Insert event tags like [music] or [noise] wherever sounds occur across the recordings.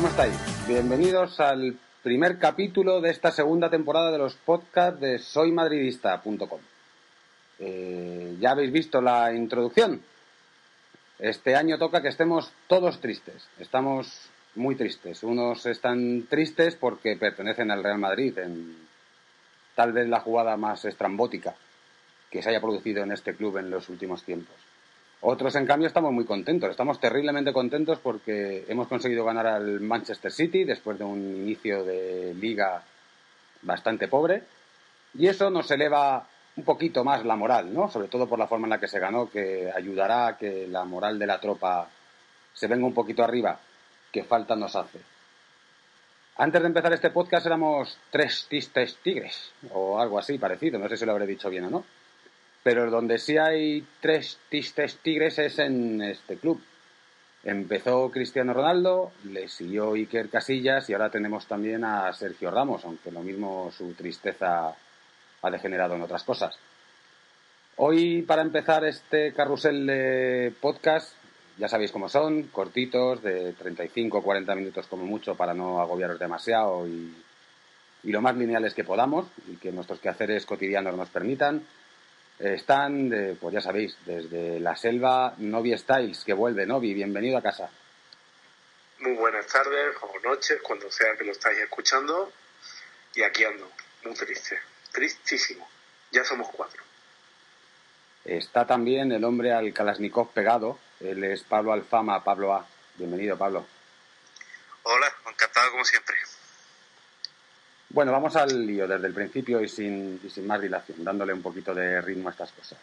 ¿Cómo estáis? Bienvenidos al primer capítulo de esta segunda temporada de los podcasts de soymadridista.com. Eh, ya habéis visto la introducción. Este año toca que estemos todos tristes. Estamos muy tristes. Unos están tristes porque pertenecen al Real Madrid en tal vez la jugada más estrambótica que se haya producido en este club en los últimos tiempos. Otros, en cambio, estamos muy contentos. Estamos terriblemente contentos porque hemos conseguido ganar al Manchester City después de un inicio de liga bastante pobre. Y eso nos eleva un poquito más la moral, ¿no? Sobre todo por la forma en la que se ganó, que ayudará a que la moral de la tropa se venga un poquito arriba, que falta nos hace. Antes de empezar este podcast éramos tres tistes tigres, o algo así parecido, no sé si lo habré dicho bien o no. Pero donde sí hay tres tistes tigres es en este club. Empezó Cristiano Ronaldo, le siguió Iker Casillas y ahora tenemos también a Sergio Ramos, aunque lo mismo su tristeza ha degenerado en otras cosas. Hoy, para empezar este carrusel de podcast, ya sabéis cómo son, cortitos, de 35 o 40 minutos como mucho para no agobiaros demasiado y, y lo más lineales que podamos y que nuestros quehaceres cotidianos nos permitan. Están, pues ya sabéis, desde la selva Novi Styles, que vuelve. Novi, bienvenido a casa. Muy buenas tardes o noches, cuando sea que lo estáis escuchando. Y aquí ando, muy triste, tristísimo. Ya somos cuatro. Está también el hombre al Kalashnikov pegado. Él es Pablo Alfama, Pablo A. Bienvenido, Pablo. Hola, encantado como siempre. Bueno, vamos al lío desde el principio y sin, sin más dilación, dándole un poquito de ritmo a estas cosas.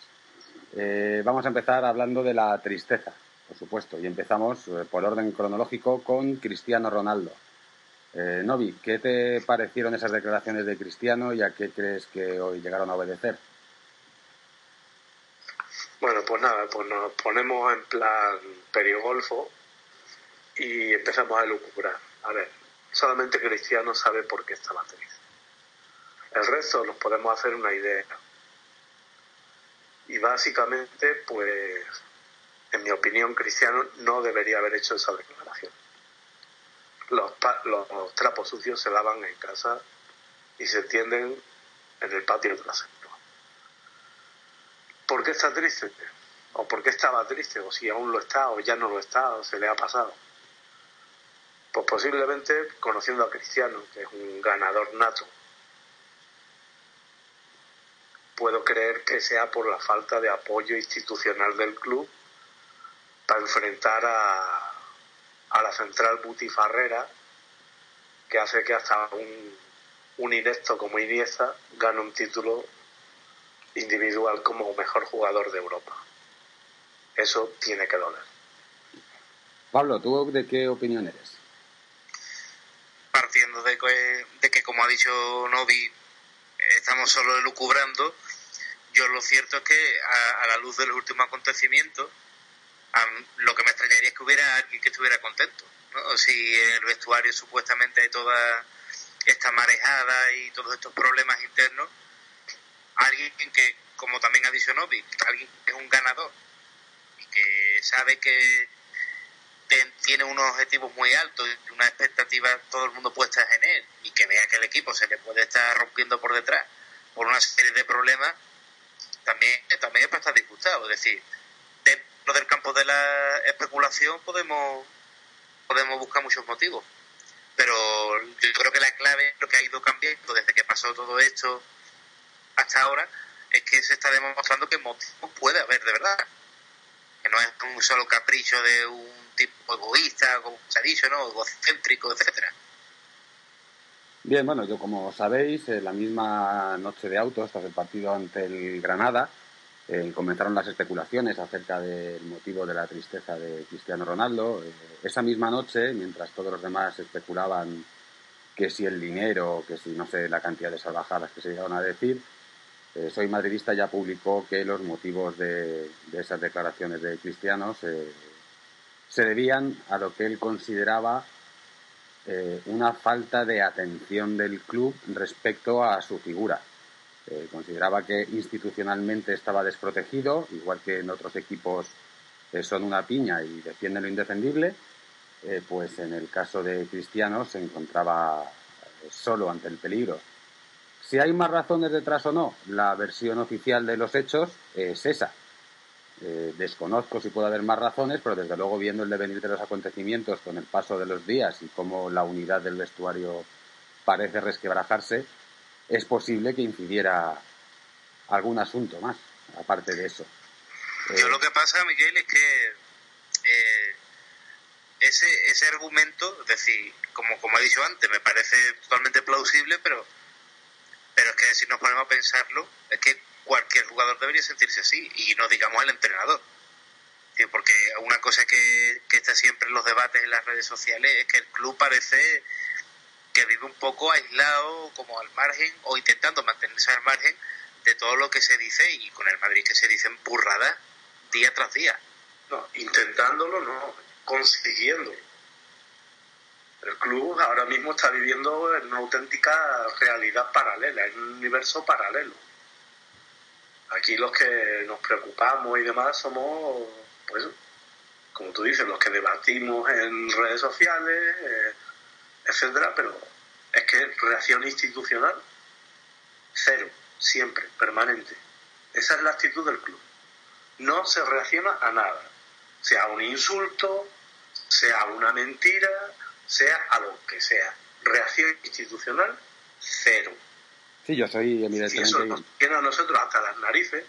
Eh, vamos a empezar hablando de la tristeza, por supuesto, y empezamos eh, por orden cronológico con Cristiano Ronaldo. Eh, Novi, ¿qué te parecieron esas declaraciones de Cristiano y a qué crees que hoy llegaron a obedecer? Bueno, pues nada, pues nos ponemos en plan periogolfo y empezamos a lucubrar. A ver, Solamente Cristiano sabe por qué estaba triste. El resto nos podemos hacer una idea. Y básicamente, pues, en mi opinión, Cristiano no debería haber hecho esa declaración. Los, los trapos sucios se lavan en casa y se tienden en el patio trasero. ¿Por qué está triste? ¿O por qué estaba triste? ¿O si aún lo está? ¿O ya no lo está? ¿O se le ha pasado? Pues posiblemente conociendo a Cristiano, que es un ganador nato, puedo creer que sea por la falta de apoyo institucional del club para enfrentar a, a la central butifarrera que hace que hasta un, un inepto como Iniesta gane un título individual como mejor jugador de Europa. Eso tiene que doler. Pablo, ¿tú de qué opinión eres? Partiendo de que, como ha dicho Novi, estamos solo elucubrando, yo lo cierto es que a, la luz de los últimos acontecimientos, lo que me extrañaría es que hubiera alguien que estuviera contento. Si en el vestuario supuestamente hay toda esta marejada y todos estos problemas internos, alguien que, como también ha dicho Novi, alguien que es un ganador y que sabe que tiene unos objetivos muy altos y una expectativa todo el mundo puesta en él y que vea que el equipo se le puede estar rompiendo por detrás por una serie de problemas, también, también es para estar disgustado. Es decir, dentro del campo de la especulación podemos, podemos buscar muchos motivos. Pero yo creo que la clave, lo que ha ido cambiando desde que pasó todo esto hasta ahora, es que se está demostrando que motivos puede haber de verdad. Que no es un solo capricho de un tipo egoísta, como se ha dicho, ¿no? egocéntrico, etcétera. Bien, bueno, yo como sabéis, la misma noche de autos, tras el partido ante el Granada, eh, comenzaron las especulaciones acerca del motivo de la tristeza de Cristiano Ronaldo. Eh, esa misma noche, mientras todos los demás especulaban que si el dinero, que si no sé la cantidad de salvajadas que se llegaron a decir, eh, Soy Madridista ya publicó que los motivos de, esas declaraciones de Cristiano se debían a lo que él consideraba una falta de atención del club respecto a su figura. Eh, consideraba que institucionalmente estaba desprotegido, igual que en otros equipos que son una piña y defienden lo indefendible, eh, pues en el caso de Cristiano se encontraba eh, solo ante el peligro. Si hay más razones detrás o no, la versión oficial de los hechos es esa. Desconozco si puede haber más razones, pero desde luego viendo el devenir de los acontecimientos con el paso de los días y cómo la unidad del vestuario parece resquebrajarse, es posible que incidiera algún asunto más, aparte de eso. Yo lo que pasa, Miguel, es que eh, ese, ese argumento, es decir, como, como he dicho antes, me parece totalmente plausible, pero, pero es que si nos ponemos a pensarlo, es que cualquier jugador debería sentirse así, y no digamos el entrenador. Porque una cosa que, está siempre en los debates en las redes sociales es que el club parece que vive un poco aislado, como al margen, o intentando mantenerse al margen de todo lo que se dice y con el Madrid que se dicen burradas día tras día. No, intentándolo, no, consiguiendo. El club ahora mismo está viviendo en una auténtica realidad paralela, en un universo paralelo. Aquí los que nos preocupamos y demás somos, pues, como tú dices, los que debatimos en redes sociales, eh, etcétera, pero es que reacción institucional, cero, siempre, permanente. Esa es la actitud del club. No se reacciona a nada, sea un insulto, sea una mentira, sea a lo que sea. Reacción institucional, cero. Sí, yo soy evidentemente... Si eso nos tiene a nosotros hasta las narices,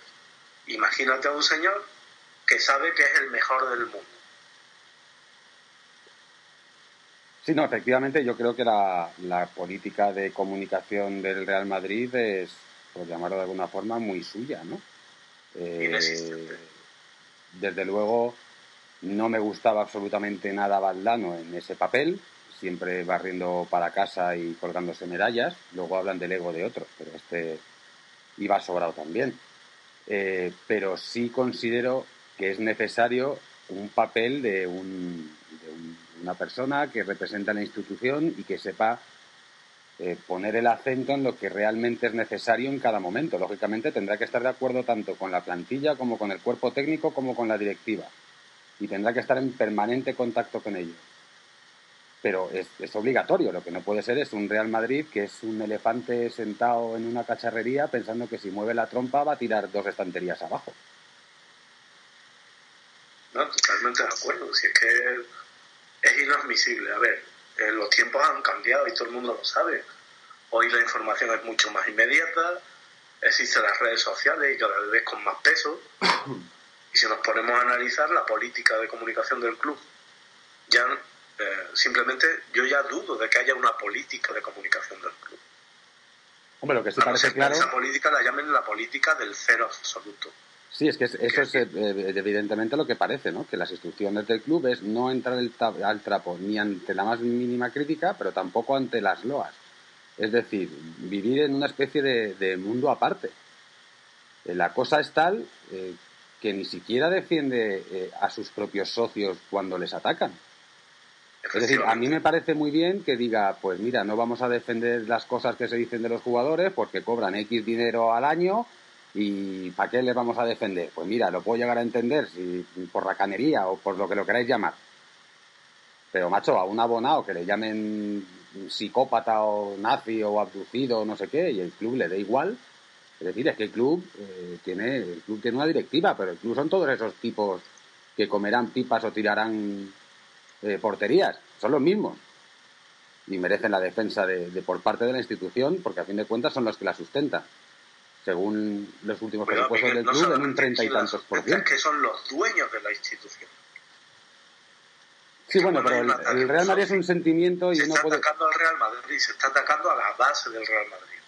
imagínate a un señor que sabe que es el mejor del mundo. Sí, no, efectivamente yo creo que la, política de comunicación del Real Madrid es, por llamarlo de alguna forma, muy suya, ¿no? Eh, desde luego no me gustaba absolutamente nada Valdano en ese papel, siempre barriendo para casa y colgándose medallas. Luego hablan del ego de otros, pero este iba sobrado también. Eh, pero sí considero que es necesario un papel de un una persona que representa la institución y que sepa eh, poner el acento en lo que realmente es necesario en cada momento. Lógicamente tendrá que estar de acuerdo tanto con la plantilla como con el cuerpo técnico como con la directiva y tendrá que estar en permanente contacto con ellos. Pero es, es obligatorio, lo que no puede ser es un Real Madrid que es un elefante sentado en una cacharrería pensando que si mueve la trompa va a tirar dos estanterías abajo. No, totalmente de acuerdo. Si es que es inadmisible. A ver, eh, los tiempos han cambiado y todo el mundo lo sabe. Hoy la información es mucho más inmediata, existen las redes sociales y cada vez con más peso. [coughs] Y si nos ponemos a analizar la política de comunicación del club, ya eh, simplemente yo ya dudo de que haya una política de comunicación del club. Hombre, lo que sí parece claro. Esa política la llamen la política del cero absoluto. Sí, es que eso es eh, evidentemente lo que parece, ¿no? Que las instrucciones del club es no entrar al trapo ni ante la más mínima crítica, pero tampoco ante las loas. Es decir, vivir en una especie de, mundo aparte. Eh, la cosa es tal eh, que ni siquiera defiende a sus propios socios cuando les atacan. Es decir, a mí me parece muy bien que diga, pues mira, no vamos a defender las cosas que se dicen de los jugadores porque cobran X dinero al año ¿Y para qué les vamos a defender? Pues mira, lo puedo llegar a entender si por racanería o por lo que lo queráis llamar. Pero, macho, a un abonado que le llamen psicópata o nazi o abducido o no sé qué, y el club le dé igual, Es decir, es que el club, eh, tiene, el club tiene una directiva, pero el club son todos esos tipos que comerán pipas o tirarán eh, porterías. Son los mismos. Y merecen la defensa de, por parte de la institución, porque a fin de cuentas son los que la sustentan. Según los últimos presupuestos del club, en un treinta y tantos por ciento. que son los dueños de la institución. Sí, bueno, pero el, Real Madrid es un sentimiento y se está atacando al Real Madrid, se está atacando a la base del Real Madrid,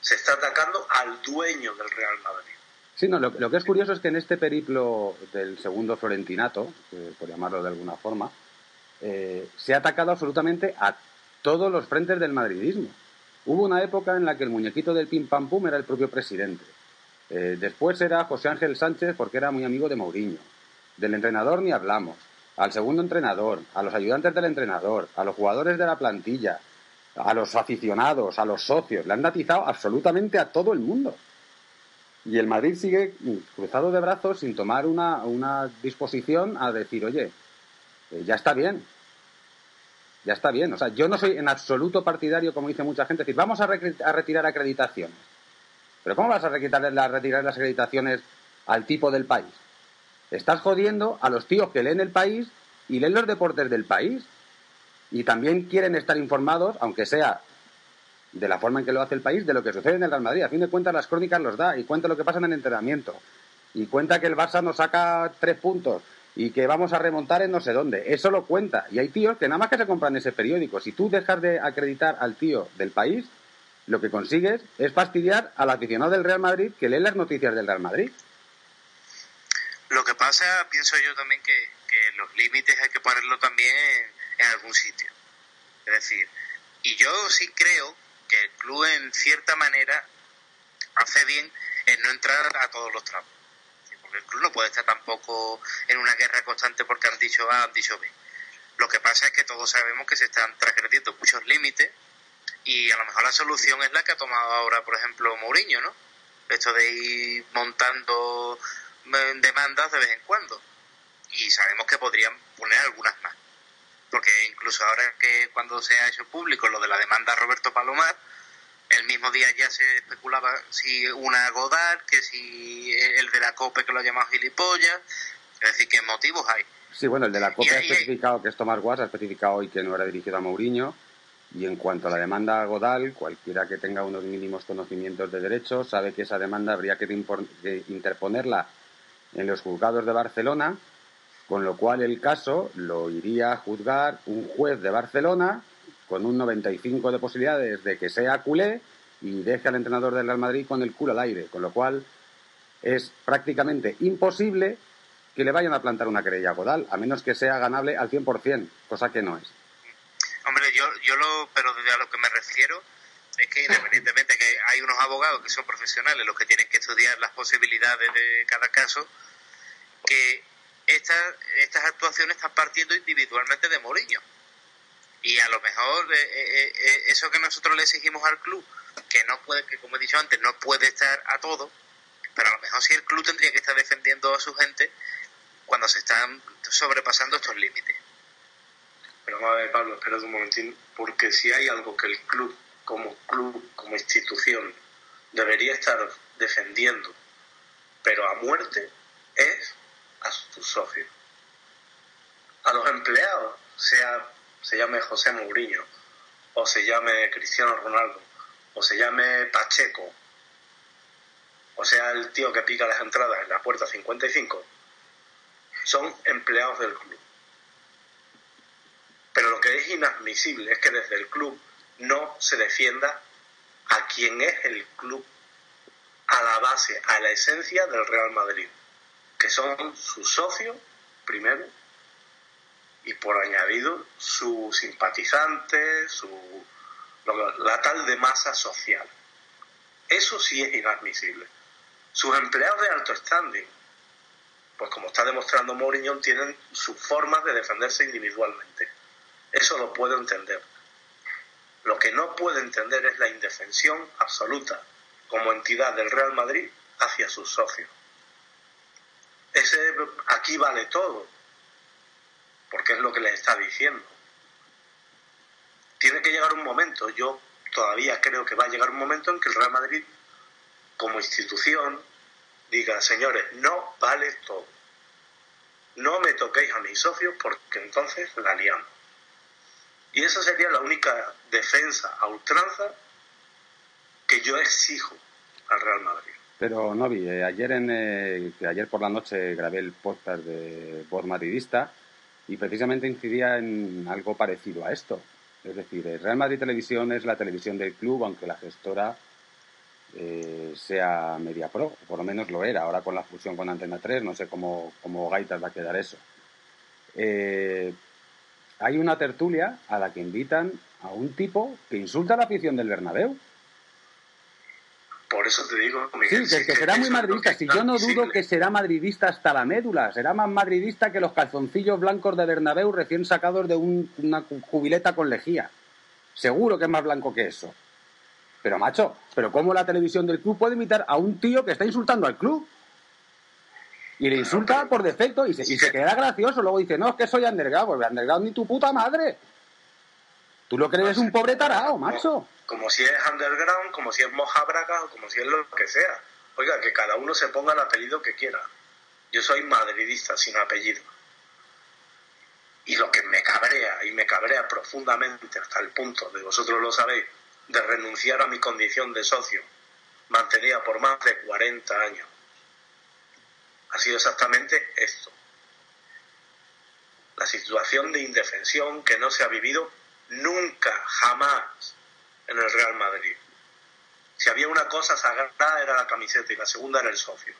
se está atacando al dueño del Real Madrid. Sí, no, lo, que es curioso es que en este periplo del segundo Florentinato, por llamarlo de alguna forma, eh, se ha atacado absolutamente a todos los frentes del madridismo. Hubo una época en la que el muñequito del pim pam pum era el propio presidente. Eh, después era José Ángel Sánchez porque era muy amigo de Mourinho. Del entrenador ni hablamos al segundo entrenador, a los ayudantes del entrenador, a los jugadores de la plantilla, a los aficionados, a los socios. Le han datizado absolutamente a todo el mundo. Y el Madrid sigue cruzado de brazos sin tomar una, disposición a decir, oye, eh, ya está bien. Ya está bien. O sea, yo no soy en absoluto partidario, como dice mucha gente, decir, vamos a, retirar acreditaciones. Pero ¿cómo vas a retirar las acreditaciones al tipo del país? Estás jodiendo a los tíos que leen el país y leen los deportes del país. Y también quieren estar informados, aunque sea de la forma en que lo hace el país, de lo que sucede en el Real Madrid. A fin de cuentas, las crónicas los da y cuenta lo que pasa en el entrenamiento. Y cuenta que el Barça nos saca tres puntos y que vamos a remontar en no sé dónde. Eso lo cuenta. Y hay tíos que nada más que se compran ese periódico. Si tú dejas de acreditar al tío del país, lo que consigues es fastidiar al aficionado del Real Madrid que lee las noticias del Real Madrid. Lo que pasa, pienso yo también que, los límites hay que ponerlo también en, algún sitio. Es decir, y yo sí creo que el club en cierta manera hace bien en no entrar a todos los tramos. El club no puede estar tampoco en una guerra constante porque han dicho A, han dicho B. Lo que pasa es que todos sabemos que se están transgrediendo muchos límites y a lo mejor la solución es la que ha tomado ahora, por ejemplo, Mourinho, ¿no? Esto de ir montando demandas de vez en cuando. Y sabemos que podrían poner algunas más. Porque incluso ahora que cuando se ha hecho público lo de la demanda a Roberto Palomar, el mismo día ya se especulaba si una Godard, que si el de la COPE que lo ha llamado gilipollas. Es decir, ¿qué motivos hay? Sí, bueno, el de la COPE ha especificado que es Tomás Guas, ha especificado hoy que no era dirigido a Mourinho. Y en cuanto a la demanda a Godal, cualquiera que tenga unos mínimos conocimientos de derecho sabe que esa demanda habría que interponerla en los juzgados de Barcelona, con lo cual el caso lo iría a juzgar un juez de Barcelona con un 95 de posibilidades de que sea culé y deje al entrenador del Real Madrid con el culo al aire, con lo cual es prácticamente imposible que le vayan a plantar una querella a a menos que sea ganable al 100%, cosa que no es. Hombre, yo, yo lo, pero a lo que me refiero es que independientemente que hay unos abogados que son profesionales, los que tienen que estudiar las posibilidades de cada caso, que estas, estas actuaciones están partiendo individualmente de Mourinho. Y a lo mejor eh, eh, eh, eso que nosotros le exigimos al club, que no puede, que como he dicho antes, no puede estar a todo, pero a lo mejor sí el club tendría que estar defendiendo a su gente cuando se están sobrepasando estos límites. Pero a ver, Pablo, espera un momentín, porque si hay algo que el club como club, como institución, debería estar defendiendo, pero a muerte, es a sus socios. A los empleados, sea se llame José Mourinho, o se llame Cristiano Ronaldo, o se llame Pacheco, o sea el tío que pica las entradas en la puerta 55, son empleados del club. Pero lo que es inadmisible es que desde el club no se defienda a quien es el club, a la base, a la esencia del Real Madrid, que son sus socios, primero, y por añadido sus simpatizantes, su, la tal de masa social. Eso sí es inadmisible. Sus empleados de alto standing, pues como está demostrando Mourinho, tienen sus formas de defenderse individualmente. Eso lo puedo entender. Lo que no puede entender es la indefensión absoluta como entidad del Real Madrid hacia sus socios. Ese, aquí vale todo, porque es lo que les está diciendo. Tiene que llegar un momento, yo todavía creo que va a llegar un momento en que el Real Madrid como institución, diga, señores, no vale todo. No me toquéis a mis socios porque entonces la liamos. Y esa sería la única defensa a ultranza que yo exijo al Real Madrid. Pero Novi, eh, ayer en eh, ayer por la noche grabé el podcast de Voz Madridista y precisamente incidía en algo parecido a esto. Es decir, el Real Madrid Televisión es la televisión del club, aunque la gestora eh, sea Media Pro, por lo menos lo era. Ahora con la fusión con Antena 3, no sé cómo, cómo gaitas va a quedar eso. hay una tertulia a la que invitan a un tipo que insulta a la afición del Bernabéu. Por eso te digo, Miguel, Sí, que, será muy madridista. Si yo no dudo que será madridista hasta la médula. Será más madridista que los calzoncillos blancos de Bernabéu recién sacados de una jubileta con lejía. Seguro que es más blanco que eso. Pero, macho, ¿pero cómo la televisión del club puede imitar a un tío que está insultando al club? Y le insulta por defecto y se, y se queda gracioso. Luego dice, no, es que soy underground. Pues underground ni tu puta madre. Tú lo crees un pobre tarao, macho como si es underground, como si es moja braga o como si es lo que sea. Oiga, que cada uno se ponga el apellido que quiera. Yo soy madridista sin apellido. Y lo que me cabrea, y me cabrea profundamente hasta el punto, de vosotros lo sabéis, de renunciar a mi condición de socio, mantenida por más de 40 años, ha sido exactamente esto. La situación de indefensión que no se ha vivido nunca, jamás, en el Real Madrid. Si había una cosa sagrada era la camiseta y la segunda era el socio.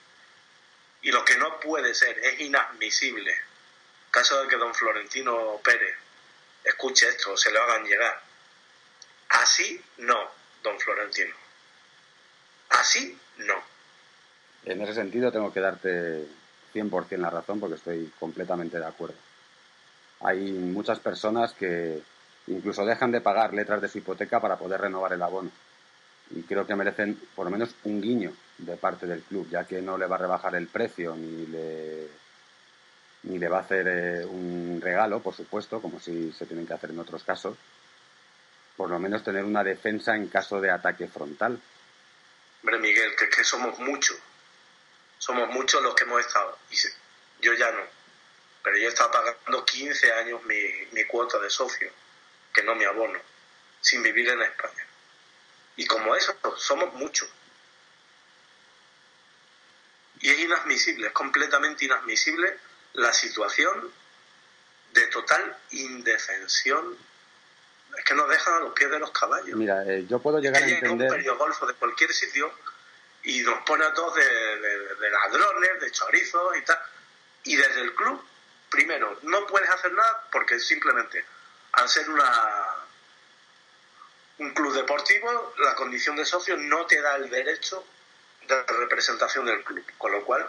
Y lo que no puede ser, es inadmisible, caso de que don Florentino Pérez escuche esto, se lo hagan llegar. Así no, don Florentino. Así no. En ese sentido tengo que darte 100% la razón porque estoy completamente de acuerdo. Hay muchas personas que, Incluso dejan de pagar letras de su hipoteca para poder renovar el abono. Y creo que merecen por lo menos un guiño de parte del club, ya que no le va a rebajar el precio ni le, ni le va a hacer eh, un regalo, por supuesto, como si se tienen que hacer en otros casos. Por lo menos tener una defensa en caso de ataque frontal. Hombre, Miguel, que es que somos muchos. Somos muchos los que hemos estado. Y yo ya no. Pero yo he estado pagando 15 años mi, mi cuota de socio que no me abono, sin vivir en España. Y como eso, somos muchos. Y es inadmisible, es completamente inadmisible la situación de total indefensión. Es que nos dejan a los pies de los caballos. Mira, eh, yo puedo llegar a entender... un golfo de cualquier sitio y nos pone a todos de, de ladrones, de chorizos y tal. Y desde el club, primero, no puedes hacer nada porque simplemente al ser una un club deportivo, la condición de socio no te da el derecho de representación del club, con lo cual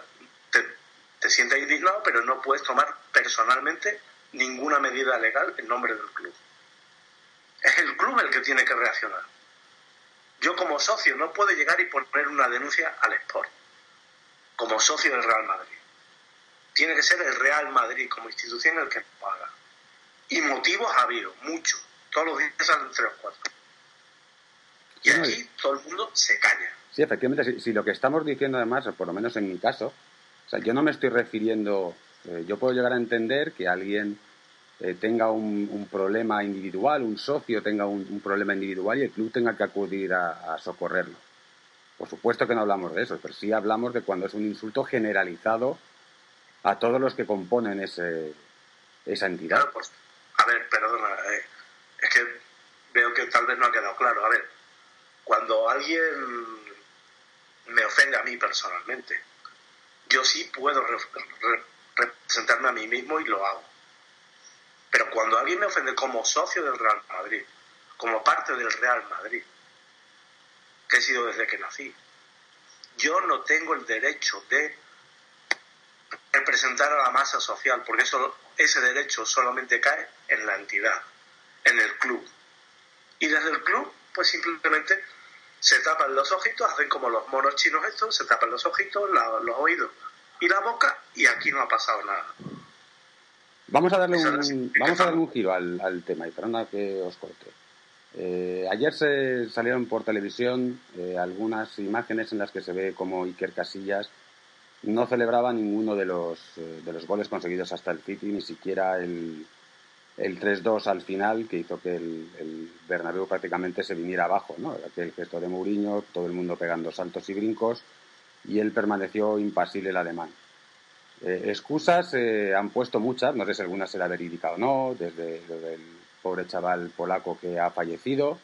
te, te sientes indignado, pero no puedes tomar personalmente ninguna medida legal en nombre del club. Es el club el que tiene que reaccionar. Yo como socio no puedo llegar y poner una denuncia al Sport, como socio del Real Madrid. Tiene que ser el Real Madrid como institución el que lo haga. Y motivos ha habido, muchos. Todos los días salen tres o cuatro. Y aquí todo el mundo se calla. Sí, efectivamente, si, lo que estamos diciendo además, por lo menos en mi caso, o sea, yo no me estoy refiriendo, eh, yo puedo llegar a entender que alguien eh, tenga un, problema individual, un socio tenga un, problema individual y el club tenga que acudir a, socorrerlo. Por supuesto que no hablamos de eso, pero sí hablamos de cuando es un insulto generalizado a todos los que componen ese, esa entidad. Pues, a ver, perdona, eh, es que veo que tal vez no ha quedado claro. A ver, cuando alguien me ofende a mí personalmente, yo sí puedo representarme a mí mismo y lo hago. Pero cuando alguien me ofende como socio del Real Madrid, como parte del Real Madrid, que he sido desde que nací, yo no tengo el derecho de representar a la masa social, porque eso, ese derecho solamente cae en la entidad, en el club. Y desde el club, pues simplemente se tapan los ojitos, hacen como los monos chinos estos, se tapan los ojitos, los oídos y la boca, y aquí no ha pasado nada. Vamos a darle un, vamos a darle un giro al, al tema, y perdona que os corte. Eh, ayer se salieron por televisión eh, algunas imágenes en las que se ve como Iker Casillas no celebraba ninguno de los, eh, de los goles conseguidos hasta el City, ni siquiera el, el 3-2 al final, que hizo que el, el, Bernabéu prácticamente se viniera abajo, ¿no? Aquel gesto de Mourinho, todo el mundo pegando saltos y brincos, y él permaneció impasible el alemán. Eh, excusas eh, han puesto muchas, no sé si alguna será verídica o no, desde lo del pobre chaval polaco que ha fallecido,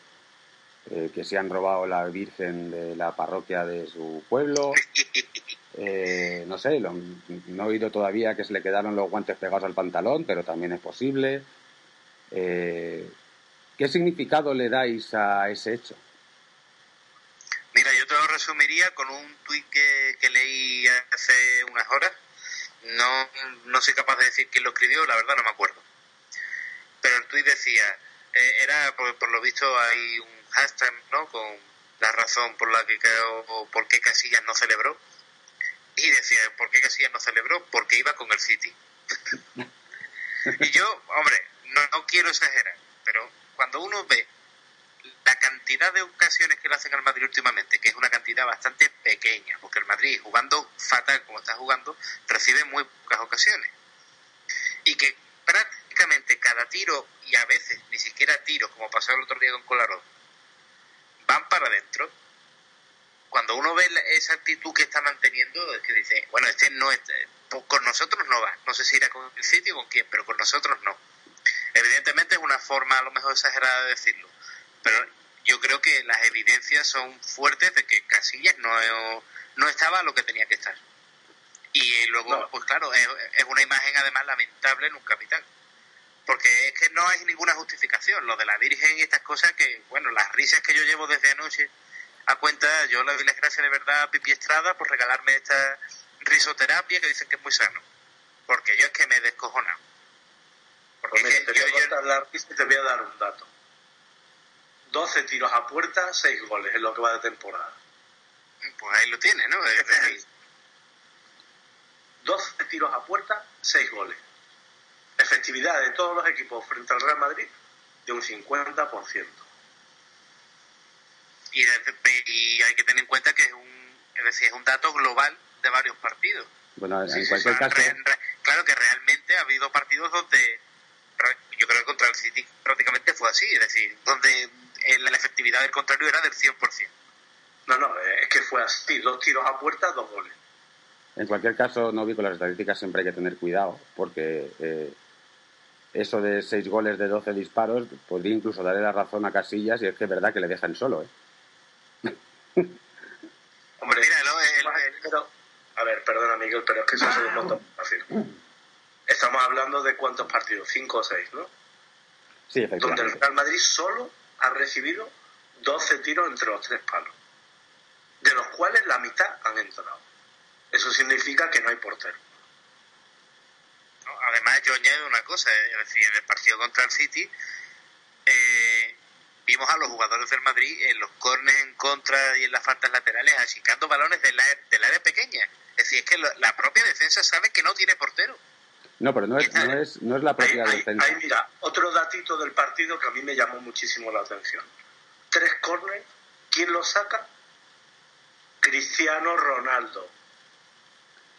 eh, que se han robado la Virgen de la parroquia de su pueblo. [laughs] Eh, no sé, lo, no he oído todavía que se le quedaron los guantes pegados al pantalón, pero también es posible. Eh, ¿Qué significado le dais a ese hecho? Mira, yo te lo resumiría con un tuit que, que leí hace unas horas. No, no soy capaz de decir quién lo escribió, la verdad no me acuerdo. Pero el tuit decía, eh, era, por, por, lo visto hay un hashtag, ¿no? Con la razón por la que creo, por qué Casillas no celebró. Y decía, ¿por qué Casillas no celebró? Porque iba con el City. y yo, hombre, no, no quiero exagerar, pero cuando uno ve la cantidad de ocasiones que le hacen al Madrid últimamente, que es una cantidad bastante pequeña, porque el Madrid, jugando fatal como está jugando, recibe muy pocas ocasiones. Y que prácticamente cada tiro, y a veces ni siquiera tiros, como pasó el otro día con Colarón, van para adentro. Cuando uno ve esa actitud que está manteniendo, es que dice, bueno, este no es, con nosotros no va. No sé si irá con el sitio o con quién, pero con nosotros no. Evidentemente es una forma a lo mejor exagerada de decirlo, pero yo creo que las evidencias son fuertes de que Casillas no, no estaba a lo que tenía que estar. Y luego, no. pues claro, es, es, una imagen además lamentable en un capital. Porque es que no hay ninguna justificación. Lo de la Virgen y estas cosas que, bueno, las risas que yo llevo desde anoche a cuenta, yo le doy las gracias de verdad a Pipi Estrada por regalarme esta risoterapia que dicen que es muy sano. Porque yo es que me he descojonado. Porque pues mira, te, yo, voy a yo... y te voy a dar un dato. 12 tiros a puerta, 6 goles en lo que va de temporada. Pues ahí lo tiene, ¿no? Es decir, [laughs] 12 tiros a puerta, 6 goles. Efectividad de todos los equipos frente al Real Madrid de un 50%. Y, hay que tener en cuenta que es un, es decir, es un dato global de varios partidos. Bueno, en sí, cualquier caso. Re, re, claro que realmente ha habido partidos donde yo creo que contra el City prácticamente fue así, es decir, donde la efectividad del contrario era del 100%. No, no, es que fue así, dos tiros a puerta, dos goles. En cualquier caso, no vi con las estadísticas siempre hay que tener cuidado, porque eh, eso de seis goles de 12 disparos podría incluso darle la razón a Casillas y es que es verdad que le dejan solo, ¿eh? Hombre, mira, no, el, el... Pero, a ver, perdona Miguel, pero es que eso es un montón fácil. Estamos hablando de cuántos partidos, cinco o seis, ¿no? Sí, efectivamente. Donde el Real Madrid solo ha recibido 12 tiros entre los tres palos, de los cuales la mitad han entrado. Eso significa que no hay portero. No, además, yo añado una cosa, es decir, en el partido contra el City eh, vimos a los jugadores del Madrid en los cornes en contra y en las faltas laterales achicando balones del área, pequeña. Es decir, es que la propia defensa sabe que no tiene portero. No, pero no es, no es, no es la propia ahí, defensa. Ahí, mira, otro datito del partido que a mí me llamó muchísimo la atención. Tres corners, ¿quién los saca? Cristiano Ronaldo.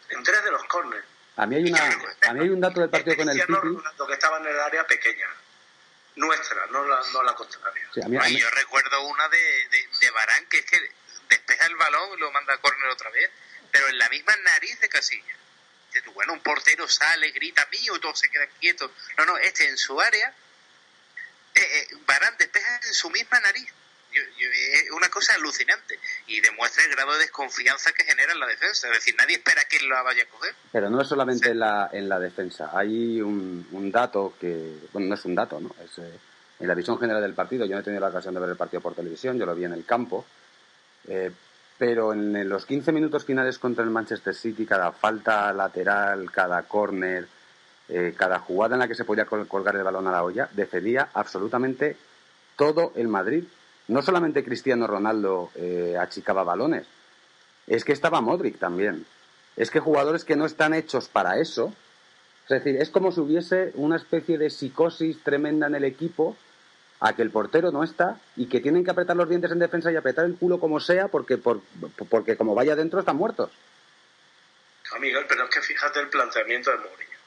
En tres de los corners. A mí hay, una, a mí hay un dato del partido este con el Cristiano. Ronaldo que estaba en el área pequeña. Nuestra, no la, no la contraria. Sí, a mí, a mí, Yo recuerdo una de, de, de Barán que es que despeja el balón y lo manda a córner otra vez, pero en la misma nariz de Casilla bueno, un portero sale, grita mío todo se queda quieto. No, no, este en su área, eh, eh, Barán despeja en su misma nariz. Yo, yo, es una cosa alucinante y demuestra el grado de desconfianza que genera en la defensa. Es decir, nadie espera que la vaya a coger. Pero no es solamente sí. en, la, en la defensa. Hay un, un, dato que, bueno, no es un dato, ¿no? Es eh, en la visión general del partido. Yo no he tenido la ocasión de ver el partido por televisión, yo lo vi en el campo. Eh, pero en los 15 minutos finales contra el Manchester City, cada falta lateral, cada córner, eh, cada jugada en la que se podía colgar el balón a la olla, defendía absolutamente todo el Madrid. No solamente Cristiano Ronaldo eh, achicaba balones, es que estaba Modric también. Es que jugadores que no están hechos para eso, es decir, es como si hubiese una especie de psicosis tremenda en el equipo a que el portero no está y que tienen que apretar los dientes en defensa y apretar el culo como sea porque, por, porque como vaya dentro están muertos. Miguel, pero es que fíjate el planteamiento de Mourinho.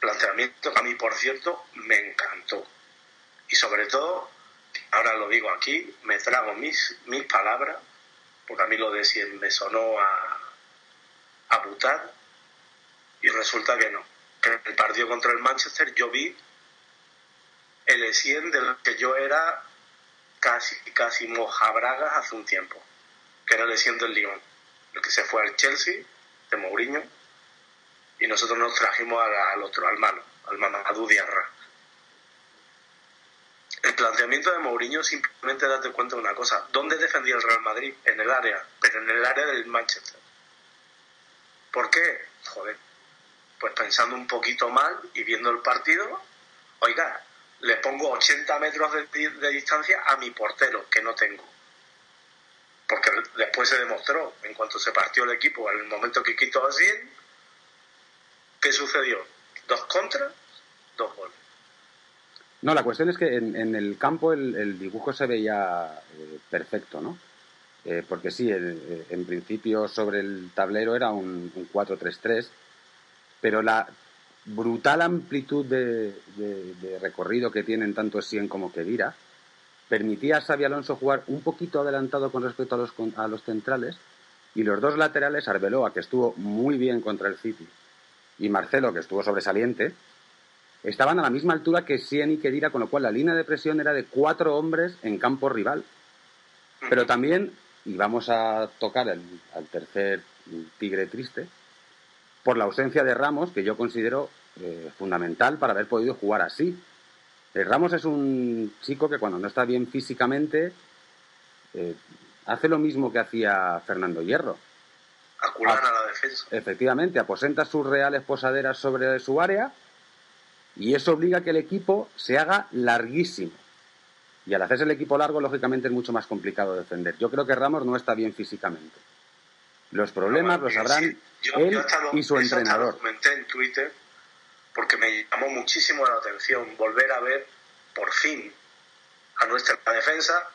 Planteamiento que a mí, por cierto, me encantó. Y sobre todo, ahora lo digo aquí, me trago mis, mis palabras, porque a mí lo de Sien me sonó a, a y resulta que no. Que el partido contra el Manchester yo vi el Essien del que yo era casi, casi mojabragas hace un tiempo, que era el Essien del Lyon, el que se fue al Chelsea, de Mourinho, y nosotros nos trajimos al, otro, al malo, al Mamadou Diarra. El planteamiento de Mourinho simplemente date cuenta de una cosa. ¿Dónde defendía el Real Madrid? En el área, pero en el área del Manchester. ¿Por qué? Joder. Pues pensando un poquito mal y viendo el partido, oiga, le pongo 80 metros de, distancia a mi portero, que no tengo. Porque después se demostró, en cuanto se partió el equipo, el momento que quitó a 100, ¿qué sucedió? Dos contras, dos goles. No, la cuestión es que en, el campo el, dibujo se veía eh, perfecto, ¿no? Eh, porque sí, en principio sobre el tablero era un, un 4-3-3, pero la, brutal amplitud de, recorrido que tienen tanto Sien como Kedira, permitía a Xavi Alonso jugar un poquito adelantado con respecto a los, a los centrales y los dos laterales, Arbeloa, que estuvo muy bien contra el City, y Marcelo, que estuvo sobresaliente, estaban a la misma altura que Sien y Kedira, con lo cual la línea de presión era de cuatro hombres en campo rival. Pero también, y vamos a tocar al tercer tigre triste, por la ausencia de Ramos, que yo considero eh, fundamental para haber podido jugar así. Eh, Ramos es un chico que cuando no está bien físicamente eh, hace lo mismo que hacía Fernando Hierro. Acular a la defensa. Efectivamente, aposenta sus reales posaderas sobre su área y eso obliga a que el equipo se haga larguísimo. Y al hacerse el equipo largo, lógicamente es mucho más complicado defender. Yo creo que Ramos no está bien físicamente. Los problemas los sabrán él y su entrenador. Lo comenté en Twitter porque me llamó muchísimo la atención volver a ver, por fin, a nuestra defensa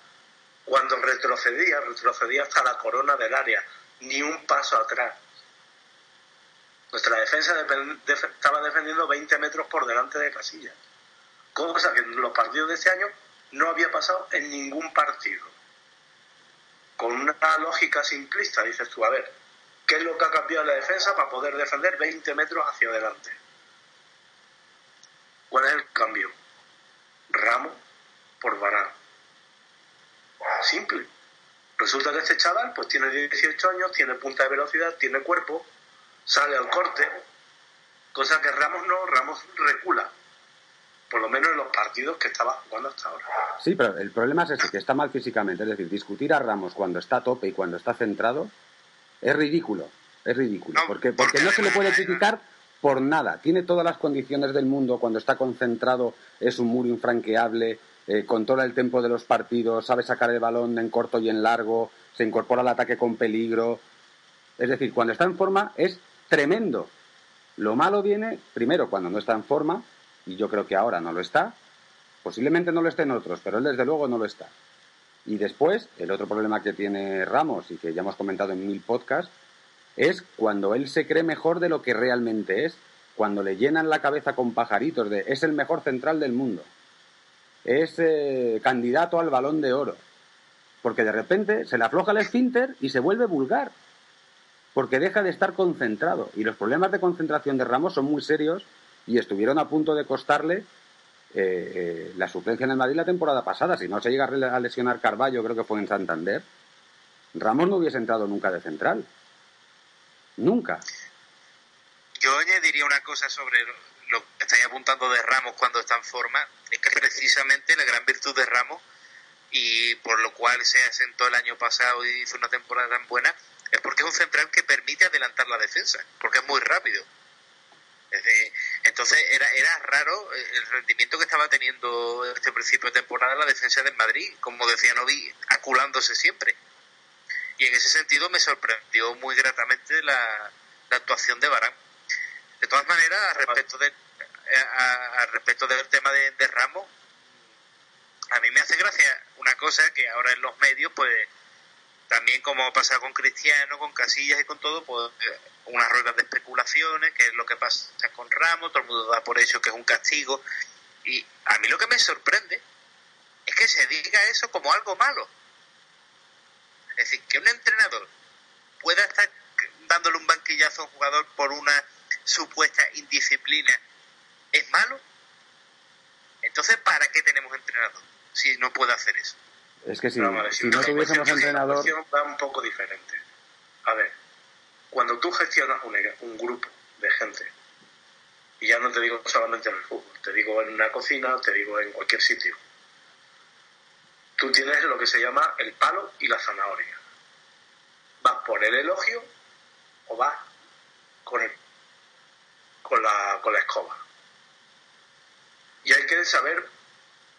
cuando retrocedía, retrocedía hasta la corona del área, ni un paso atrás. Nuestra defensa estaba defendiendo 20 metros por delante de Casillas, cosa que en los partidos de este año no había pasado en ningún partido con una lógica simplista, dices tú, a ver, ¿qué es lo que ha cambiado la defensa para poder defender 20 metros hacia adelante? ¿Cuál es el cambio? Ramo por Varane. Simple. Resulta que este chaval pues tiene 18 años, tiene punta de velocidad, tiene cuerpo, sale al corte, cosa que Ramos no, Ramos recula por lo menos en los partidos que estaba jugando hasta ahora. Sí, pero el problema es ese, que está mal físicamente. Es decir, discutir a Ramos cuando está a tope y cuando está centrado es ridículo. Es ridículo. porque, porque no se le puede criticar por nada. Tiene todas las condiciones del mundo. Cuando está concentrado es un muro infranqueable. Eh, controla el tempo de los partidos. Sabe sacar el balón en corto y en largo. Se incorpora al ataque con peligro. Es decir, cuando está en forma es tremendo. Lo malo viene, primero, cuando no está en forma y yo creo que ahora no lo está. Posiblemente no lo estén otros, pero él desde luego no lo está. Y después, el otro problema que tiene Ramos y que ya hemos comentado en mil podcasts, es cuando él se cree mejor de lo que realmente es, cuando le llenan la cabeza con pajaritos de es el mejor central del mundo, es eh, candidato al balón de oro, porque de repente se le afloja el esfínter y se vuelve vulgar, porque deja de estar concentrado. Y los problemas de concentración de Ramos son muy serios y estuvieron a punto de costarle eh, eh, la suplencia en el Madrid la temporada pasada. Si no se llega a lesionar Carballo, creo que fue en Santander, Ramos no hubiese entrado nunca de central. Nunca. Yo añadiría una cosa sobre lo que estáis apuntando de Ramos cuando está en forma. Es que precisamente la gran virtud de Ramos, y por lo cual se asentó el año pasado y hizo una temporada tan buena, es porque es un central que permite adelantar la defensa, porque es muy rápido entonces era, era raro el rendimiento que estaba teniendo este principio de temporada la defensa del Madrid, como decía Novi, aculándose siempre. Y en ese sentido me sorprendió muy gratamente la, actuación de Barán. De todas maneras, respecto de al respecto del tema de, de Ramos, a mí me hace gracia una cosa que ahora en los medios, pues también como pasa con Cristiano, con Casillas y con todo, pues eh, unas ruedas de especulaciones, que es lo que pasa con Ramos, todo el mundo da por hecho que es un castigo. Y a mí lo que me sorprende es que se diga eso como algo malo. Es decir, que un entrenador pueda estar dándole un banquillazo a un jugador por una supuesta indisciplina es malo. Entonces, ¿para qué tenemos entrenador si no puede hacer eso? Es que si no, tuviésemos entrenador... va un poco diferente. A ver, cuando tú gestionas un, un grupo de gente, y ya no te digo solamente en el fútbol, te digo en una cocina, te digo en cualquier sitio, tú tienes lo que se llama el palo y la zanahoria. Vas por el elogio o vas con, el, con, la, con la escoba. Y hay que saber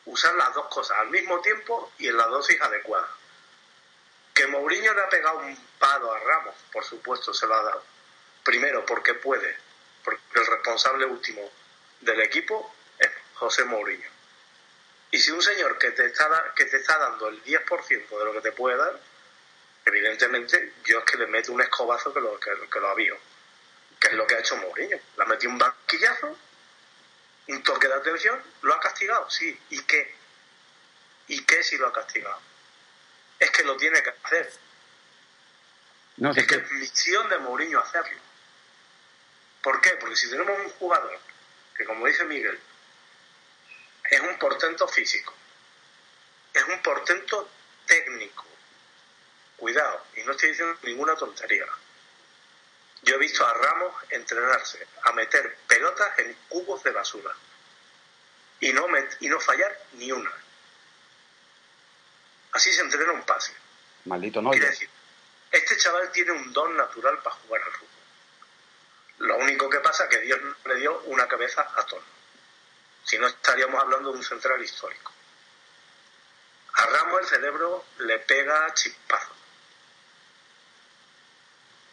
usar las dos cosas al mismo tiempo y en la dosis adecuada. Que Mourinho le ha pegado un palo a Ramos, por supuesto, se lo ha dado. Primero, porque puede, porque el responsable último del equipo es José Mourinho. Y si un señor que te está, que te está dando el 10% de lo que te puede dar, evidentemente yo es que le meto un escobazo que lo, que, lo avío. Que es lo que ha hecho Mourinho. Le ha metido un banquillazo un toque de atención, ¿lo ha castigado? Sí. ¿Y qué? ¿Y qué si lo ha castigado? Es que lo tiene que hacer. No, es que es misión de Mourinho hacerlo. ¿Por qué? Porque si tenemos un jugador que, como dice Miguel, es un portento físico, es un portento técnico, cuidado, y no estoy diciendo ninguna tontería, yo he visto a Ramos entrenarse a meter pelotas en cubos de basura y no, y no fallar ni una. Así se entrena un pase. Maldito no. Quiere decir, este chaval tiene un don natural para jugar al fútbol. Lo único que pasa es que Dios le dio una cabeza a tono. Si no, estaríamos hablando de un central histórico. A Ramos el cerebro le pega chispazo.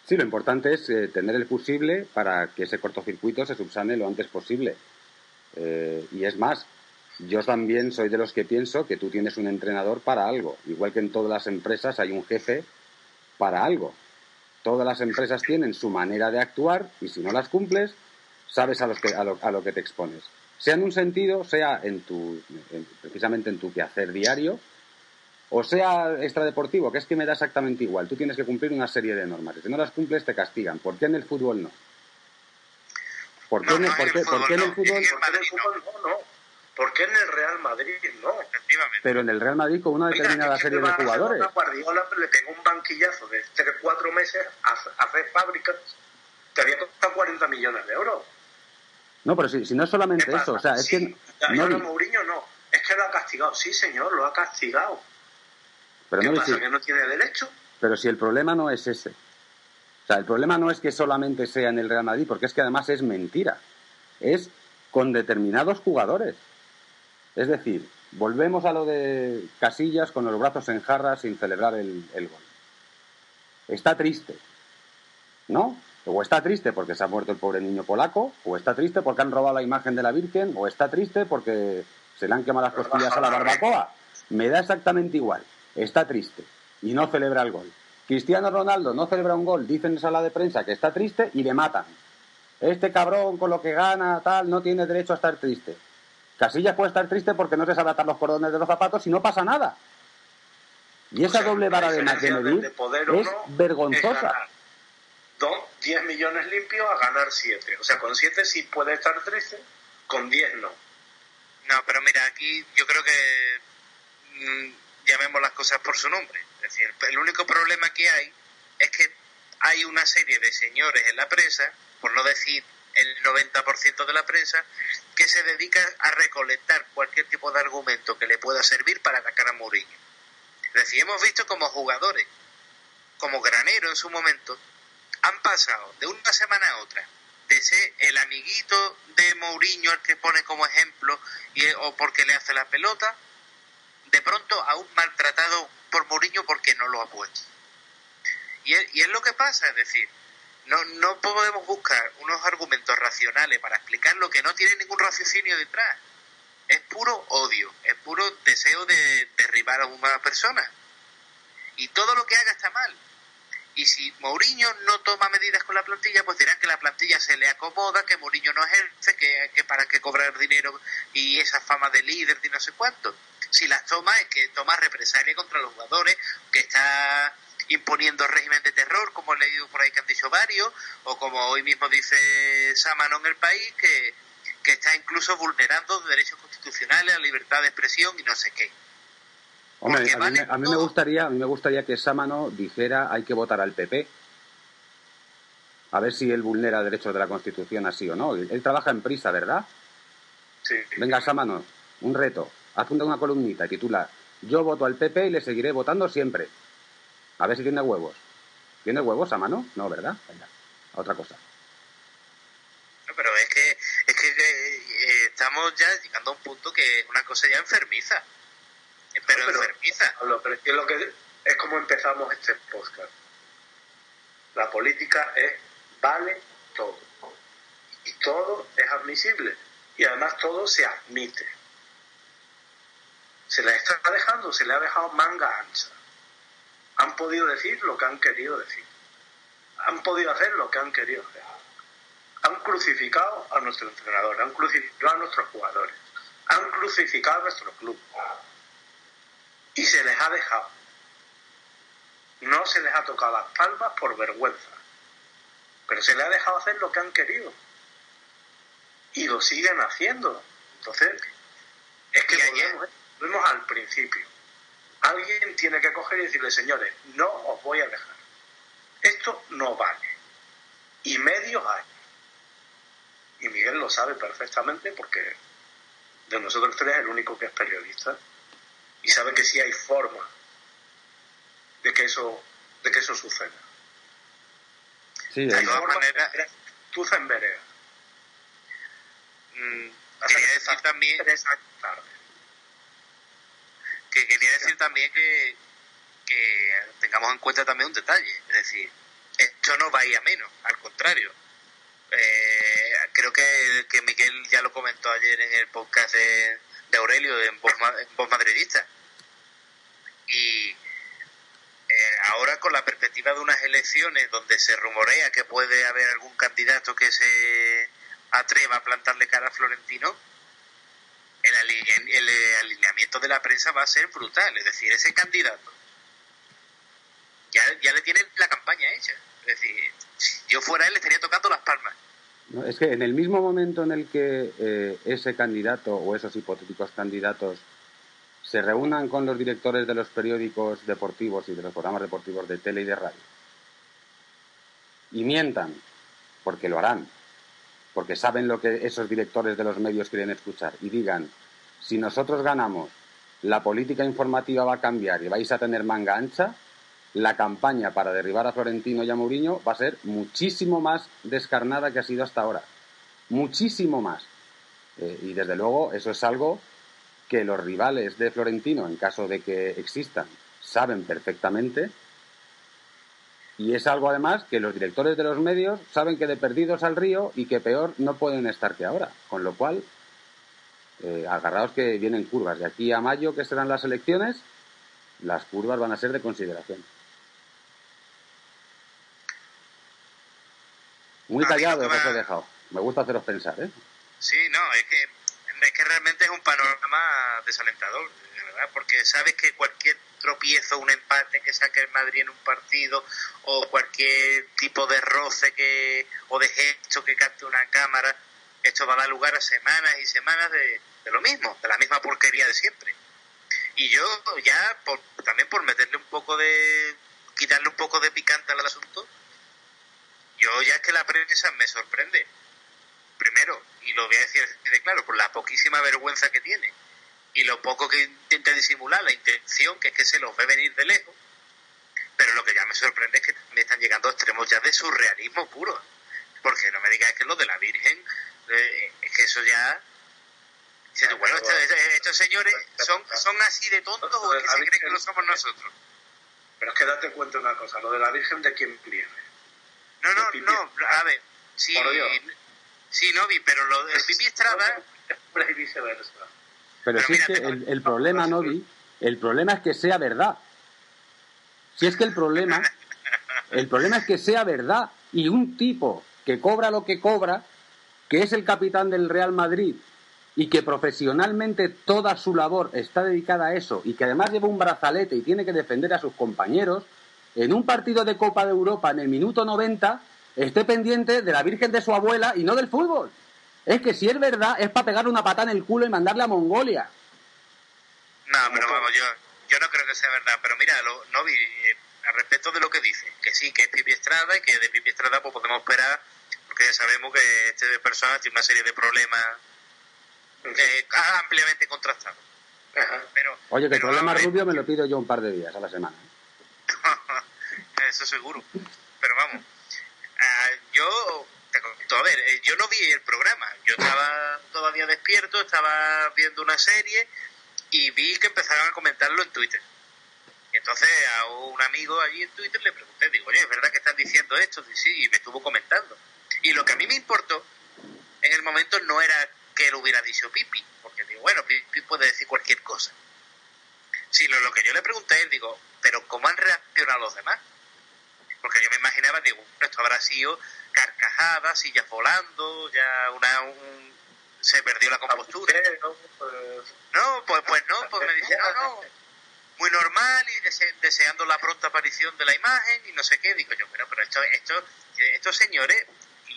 Sí, lo importante es eh, tener el fusible para que ese cortocircuito se subsane lo antes posible. Eh, y es más, yo también soy de los que pienso que tú tienes un entrenador para algo. Igual que en todas las empresas hay un jefe para algo. Todas las empresas tienen su manera de actuar y si no las cumples, sabes a, que, a, lo, que te expones. Sea en un sentido, sea en tu, precisamente en tu quehacer diario, o sea extradeportivo, que es que me da exactamente igual. Tú tienes que cumplir una serie de normas. Si no las cumples, te castigan. ¿Por qué en el fútbol no? ¿Por qué, en, el fútbol, ¿por qué en el fútbol, no? no? ¿Por qué en el Real Madrid no? Efectivamente. Pero en el Real Madrid con una determinada serie de jugadores. A Guardiola le pegó un banquillazo de 3 4 meses a hacer fábricas te había costado 40 millones de euros. No, pero si, si no es solamente eso, o sea, es que... No, Mourinho no, es que lo ha castigado. Sí, señor, lo ha castigado. Pero ¿Qué no pasa? ¿Que no tiene derecho? Pero si el problema no es ese. O sea, el problema no es que solamente sea en el Real Madrid, porque es que además es mentira. Es con determinados jugadores. Es decir, volvemos a lo de Casillas con los brazos en jarra sin celebrar el, el gol. Está triste, ¿no? O está triste porque se ha muerto el pobre niño polaco, o está triste porque han robado la imagen de la Virgen, o está triste porque se le han quemado las costillas a la barbacoa. Me da exactamente igual está triste y no celebra el gol. Cristiano Ronaldo no celebra un gol, dicen en sala de prensa que está triste y le matan. Este cabrón con lo que gana, tal, no tiene derecho a estar triste. Casillas puede estar triste porque no se sabe atar los cordones de los zapatos y no pasa nada. Y esa doble vara de, medir es vergonzosa. 10 millones limpios a ganar 7. O sea, con 7 sí puede estar triste, con 10 no. No, pero mira, aquí yo creo que mm, llamemos las cosas por su nombre. El único problema que hay es que hay una serie de señores en la prensa, por no decir el 90% de la prensa, que se dedica a recolectar cualquier tipo de argumento que le pueda servir para atacar a Mourinho. Es decir, hemos visto como jugadores, como Granero en su momento, han pasado de una semana a otra de ser el amiguito de Mourinho el que pone como ejemplo y, o porque le hace la pelota de pronto a un maltratado por Mourinho porque no lo ha puesto. Y es, y es lo que pasa, es decir, no, no podemos buscar unos argumentos racionales para explicar lo que no tiene ningún raciocinio detrás. Es puro odio, es puro deseo de derribar a una persona. Y todo lo que haga está mal. Y si Mourinho no toma medidas con la plantilla, pues dirán que la plantilla se le acomoda, que Mourinho no ejerce, que, que para qué cobrar dinero y esa fama de líder y no sé cuánto. Si las toma es que toma represalia contra los jugadores, que está imponiendo régimen de terror, como he leído por ahí que han dicho varios, o como hoy mismo dice Samano en el país, que, que está incluso vulnerando derechos constitucionales, la libertad de expresión y no sé qué. Hombre, a mí, a mí, me gustaría, a mí me gustaría que Sámano dijera hay que votar al PP. A ver si él vulnera derechos de la Constitución así o no. Él, trabaja en prisa, ¿verdad? Sí. Venga, Sámano, un reto. Haz una columnita y titula Yo voto al PP y le seguiré votando siempre. A ver si tiene huevos. ¿Tiene huevos, Sámano? No, ¿verdad? Venga, a otra cosa. No, pero es que, es que eh, estamos ya llegando a un punto que es una cosa ya enfermiza pero, pero enfermiza. pero es, lo que, es como empezamos este podcast. La política es vale todo. Y todo es admisible. Y además todo se admite. Se le está dejando, se le ha dejado manga ancha. Han podido decir lo que han querido decir. Han podido hacer lo que han querido hacer. Han crucificado a nuestro entrenador, han crucificado a nuestros jugadores, han crucificado a nuestro club y se les ha dejado. No se les ha tocado las palmas por vergüenza, pero se les ha dejado hacer lo que han querido y lo siguen haciendo. Entonces, es que volvemos, volvemos al principio. Alguien tiene que coger y decirle, señores, no os voy a dejar. Esto no vale. Y medios hay. Y Miguel lo sabe perfectamente porque de nosotros tres es el único que es periodista y sabe que sí hay forma de que eso, de que eso suceda. Sí, de todas maneras, tú en vereda. Mm, quería decir también que quería decir también que, tengamos en cuenta también un detalle, es decir, esto no va a ir a menos, al contrario. Eh, creo que, que Miguel ya lo comentó ayer en el podcast de, de Aurelio en Voz, en Madridista. Y eh, ahora con la perspectiva de unas elecciones donde se rumorea que puede haber algún candidato que se atreva a plantarle cara a Florentino, el, el alineamiento de la prensa va a ser brutal. Es decir, ese candidato ya, ya le tiene la campaña hecha. Es decir, si yo fuera él le estaría tocando las palmas es que en el mismo momento en el que eh, ese candidato o esos hipotéticos candidatos se reúnan con los directores de los periódicos deportivos y de los programas deportivos de tele y de radio y mientan, porque lo harán, porque saben lo que esos directores de los medios quieren escuchar y digan, si nosotros ganamos, la política informativa va a cambiar y vais a tener manga ancha, la campaña para derribar a Florentino y a Mourinho va a ser muchísimo más descarnada que ha sido hasta ahora. Muchísimo más. Eh, y desde luego eso es algo que los rivales de Florentino, en caso de que existan, saben perfectamente. Y es algo además que los directores de los medios saben que de perdidos al río y que peor no pueden estar que ahora. Con lo cual, eh, agarrados que vienen curvas. De aquí a mayo, que serán las elecciones, las curvas van a ser de consideración. Muy callado os he dejado. Me gusta haceros pensar, ¿eh? Sí, no, es que, es que realmente es un panorama desalentador, ¿verdad? Porque sabes que cualquier tropiezo, un empate que saque el Madrid en un partido o cualquier tipo de roce que o de gesto que capte una cámara, esto va a dar lugar a semanas y semanas de, de lo mismo, de la misma porquería de siempre. Y yo ya, por, también por meterle un poco de, quitarle un poco de picante al asunto, yo ya es que la prensa me sorprende. Primero, y lo voy a decir de claro, por la poquísima vergüenza que tiene y lo poco que intenta disimular, la intención que es que se los ve venir de lejos. Pero lo que ya me sorprende es que me están llegando a extremos ya de surrealismo puro. Porque no me digas que lo de la Virgen, eh, es que eso ya bueno, estos, señores son, son así de tontos o es que se creen que lo somos nosotros. Pero es que date cuenta una cosa, lo de la Virgen de quién viene. No, no, no, a ver, sí, sí, Novi, pero lo de Pipi Estrada... [laughs] Y viceversa. Pero, si es que el, problema, Novi, el problema es que sea verdad. Si es que el problema, el problema es que sea verdad y un tipo que cobra lo que cobra, que es el capitán del Real Madrid y que profesionalmente toda su labor está dedicada a eso y que además lleva un brazalete y tiene que defender a sus compañeros, en un partido de Copa de Europa en el minuto 90 esté pendiente de la Virgen de su abuela y no del fútbol. Es que si es verdad, es para pegarle una patada en el culo y mandarle a Mongolia. No, pero vamos, yo, yo no creo que sea verdad. Pero mira, lo, Novi, eh, al respecto de lo que dice, que sí, que es Pipi Estrada y que de Pipi Estrada pues, podemos esperar, porque ya sabemos que este persona tiene una serie de problemas eh, ampliamente contrastados. Pero, Oye, que el problema rubio me lo pido yo un par de días a la semana. [laughs] Eso seguro. Pero vamos, ah, yo a ver, eh, yo no vi el programa. Yo estaba todavía despierto, estaba viendo una serie y vi que empezaron a comentarlo en Twitter. Entonces a un amigo allí en Twitter le pregunté, digo, oye, ¿es verdad que están diciendo esto? Y sí, y me estuvo comentando. Y lo que a mí me importó en el momento no era que él hubiera dicho Pipi, porque digo, bueno, Pipi puede decir cualquier cosa. Sino lo que yo le pregunté, digo, pero ¿cómo han reaccionado los demás? Porque yo me imaginaba, digo, esto habrá sido carcajadas, sillas volando, ya una, se perdió la compostura. No, pues, pues no, pues me dice, no, no, muy normal y deseando la pronta aparición de la imagen y no sé qué. Digo yo, pero, pero esto, esto, estos señores,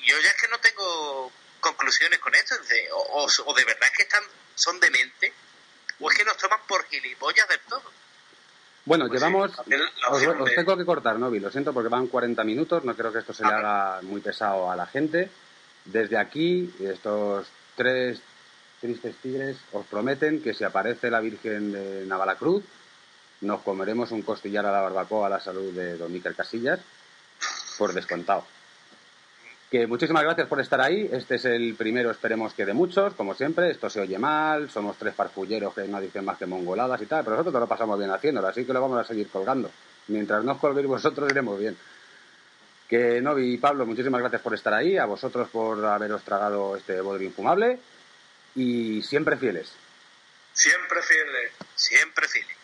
yo ya es que no tengo conclusiones con esto, o, o, de verdad es que están, son demente, o es que nos toman por gilipollas del todo. Bueno, pues llevamos. os, tengo que cortar, Novi, lo siento porque van 40 minutos, no creo que esto se le haga muy pesado a la gente. Desde aquí, estos tres tristes tigres os prometen que si aparece la Virgen de Navalacruz, nos comeremos un costillar a la barbacoa a la salud de don Miquel Casillas, por descontado. Que muchísimas gracias por estar ahí. Este es el primero, esperemos que de muchos, como siempre. Esto se oye mal, somos tres farfulleros que no dicen más que mongoladas y tal, pero nosotros lo pasamos bien haciéndolo, así que lo vamos a seguir colgando. Mientras no os colguéis vosotros, iremos bien. Que Novi y Pablo, muchísimas gracias por estar ahí, a vosotros por haberos tragado este bodrio infumable y siempre fieles. Siempre fieles. Siempre fieles.